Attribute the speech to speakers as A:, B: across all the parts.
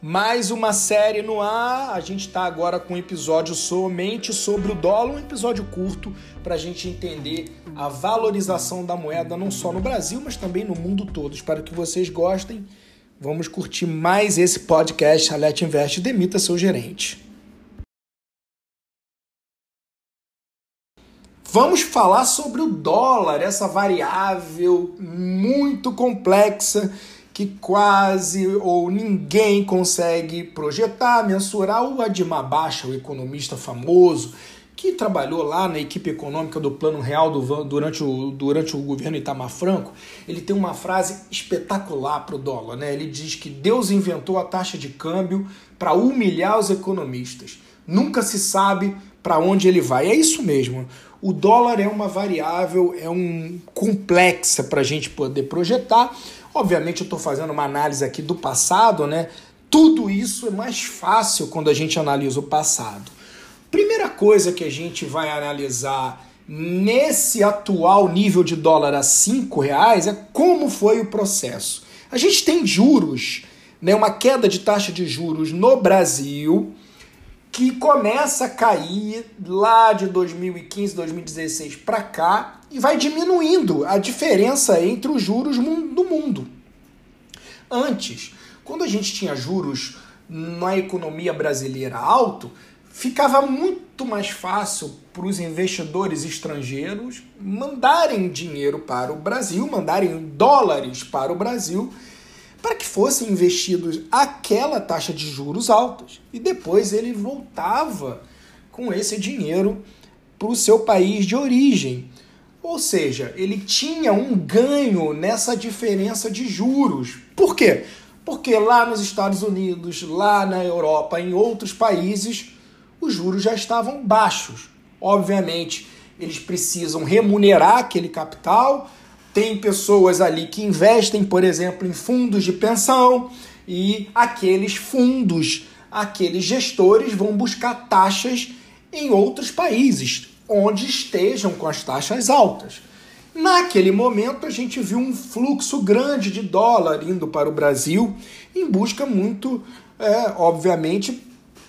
A: Mais uma série no ar. A gente está agora com um episódio somente sobre o dólar, um episódio curto para a gente entender a valorização da moeda não só no Brasil, mas também no mundo todo. Espero que vocês gostem. Vamos curtir mais esse podcast. A Let Invest demita seu gerente. Vamos falar sobre o dólar, essa variável muito complexa que quase ou ninguém consegue projetar, mensurar. O Admar Baixa, o economista famoso, que trabalhou lá na equipe econômica do Plano Real do, durante, o, durante o governo Itamar Franco, ele tem uma frase espetacular para o dólar. Né? Ele diz que Deus inventou a taxa de câmbio para humilhar os economistas. Nunca se sabe para onde ele vai. É isso mesmo. O dólar é uma variável, é um complexa para a gente poder projetar Obviamente, eu estou fazendo uma análise aqui do passado, né? Tudo isso é mais fácil quando a gente analisa o passado. Primeira coisa que a gente vai analisar nesse atual nível de dólar a cinco reais é como foi o processo. A gente tem juros, né, uma queda de taxa de juros no Brasil que começa a cair lá de 2015, 2016 para cá e vai diminuindo a diferença entre os juros do mundo. Antes, quando a gente tinha juros na economia brasileira alto, ficava muito mais fácil para os investidores estrangeiros mandarem dinheiro para o Brasil, mandarem dólares para o Brasil para que fossem investidos aquela taxa de juros altos e depois ele voltava com esse dinheiro para o seu país de origem. Ou seja, ele tinha um ganho nessa diferença de juros. Por quê? Porque lá nos Estados Unidos, lá na Europa, em outros países, os juros já estavam baixos. Obviamente, eles precisam remunerar aquele capital, tem pessoas ali que investem, por exemplo, em fundos de pensão e aqueles fundos, aqueles gestores vão buscar taxas em outros países onde estejam com as taxas altas. Naquele momento, a gente viu um fluxo grande de dólar indo para o Brasil em busca muito, é, obviamente,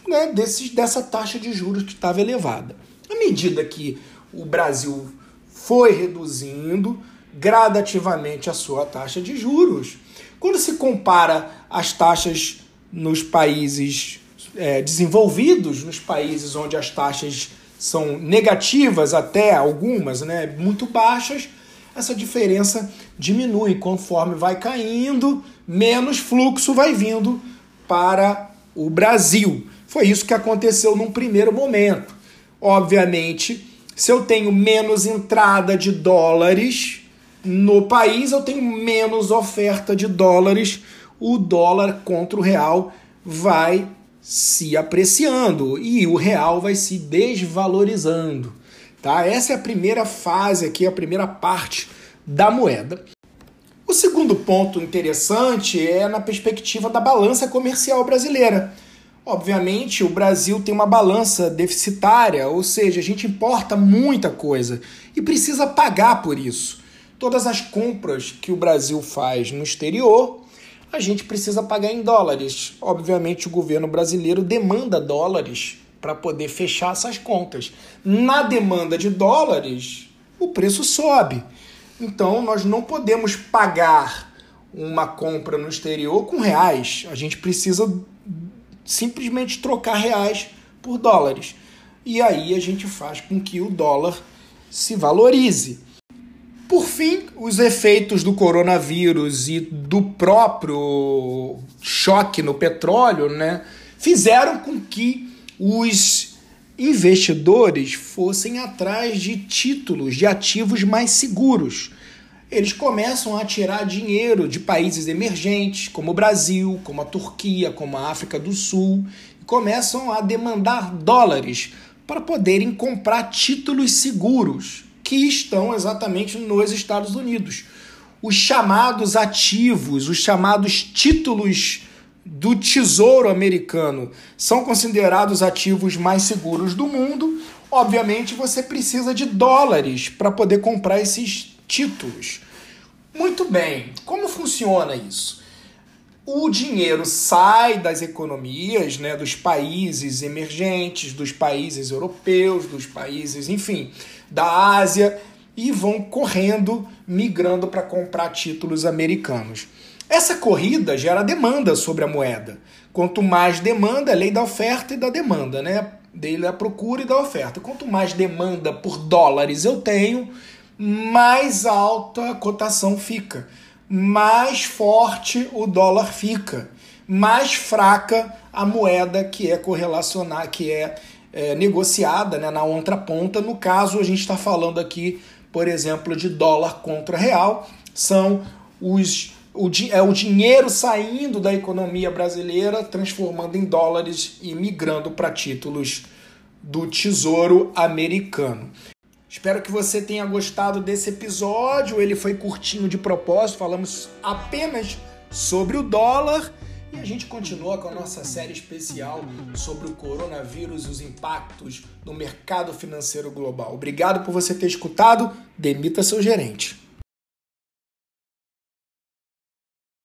A: né, desses, dessa taxa de juros que estava elevada. À medida que o Brasil foi reduzindo, gradativamente a sua taxa de juros. Quando se compara as taxas nos países é, desenvolvidos, nos países onde as taxas são negativas até algumas, né, muito baixas, essa diferença diminui conforme vai caindo, menos fluxo vai vindo para o Brasil. Foi isso que aconteceu num primeiro momento. Obviamente, se eu tenho menos entrada de dólares, no país eu tenho menos oferta de dólares, o dólar contra o real vai se apreciando e o real vai se desvalorizando. Tá? Essa é a primeira fase aqui, a primeira parte da moeda. O segundo ponto interessante é na perspectiva da balança comercial brasileira. Obviamente, o Brasil tem uma balança deficitária, ou seja, a gente importa muita coisa e precisa pagar por isso todas as compras que o Brasil faz no exterior, a gente precisa pagar em dólares. Obviamente, o governo brasileiro demanda dólares para poder fechar essas contas. Na demanda de dólares, o preço sobe. Então, nós não podemos pagar uma compra no exterior com reais. A gente precisa simplesmente trocar reais por dólares. E aí a gente faz com que o dólar se valorize. Por fim, os efeitos do coronavírus e do próprio choque no petróleo né, fizeram com que os investidores fossem atrás de títulos, de ativos mais seguros. Eles começam a tirar dinheiro de países emergentes, como o Brasil, como a Turquia, como a África do Sul, e começam a demandar dólares para poderem comprar títulos seguros que estão exatamente nos Estados Unidos. Os chamados ativos, os chamados títulos do Tesouro Americano são considerados ativos mais seguros do mundo. Obviamente, você precisa de dólares para poder comprar esses títulos. Muito bem, como funciona isso? O dinheiro sai das economias, né, dos países emergentes, dos países europeus, dos países, enfim, da Ásia e vão correndo, migrando para comprar títulos americanos. Essa corrida gera demanda sobre a moeda. Quanto mais demanda, lei da oferta e da demanda, né? Dele da procura e da oferta. Quanto mais demanda por dólares eu tenho, mais alta a cotação fica, mais forte o dólar fica, mais fraca a moeda que é correlacionar, que é, é negociada né, na outra ponta. No caso, a gente está falando aqui, por exemplo, de dólar contra real, são os o, é o dinheiro saindo da economia brasileira, transformando em dólares e migrando para títulos do Tesouro Americano. Espero que você tenha gostado desse episódio. Ele foi curtinho de propósito, falamos apenas sobre o dólar. E a gente continua com a nossa série especial sobre o coronavírus e os impactos no mercado financeiro global. Obrigado por você ter escutado. Demita seu gerente.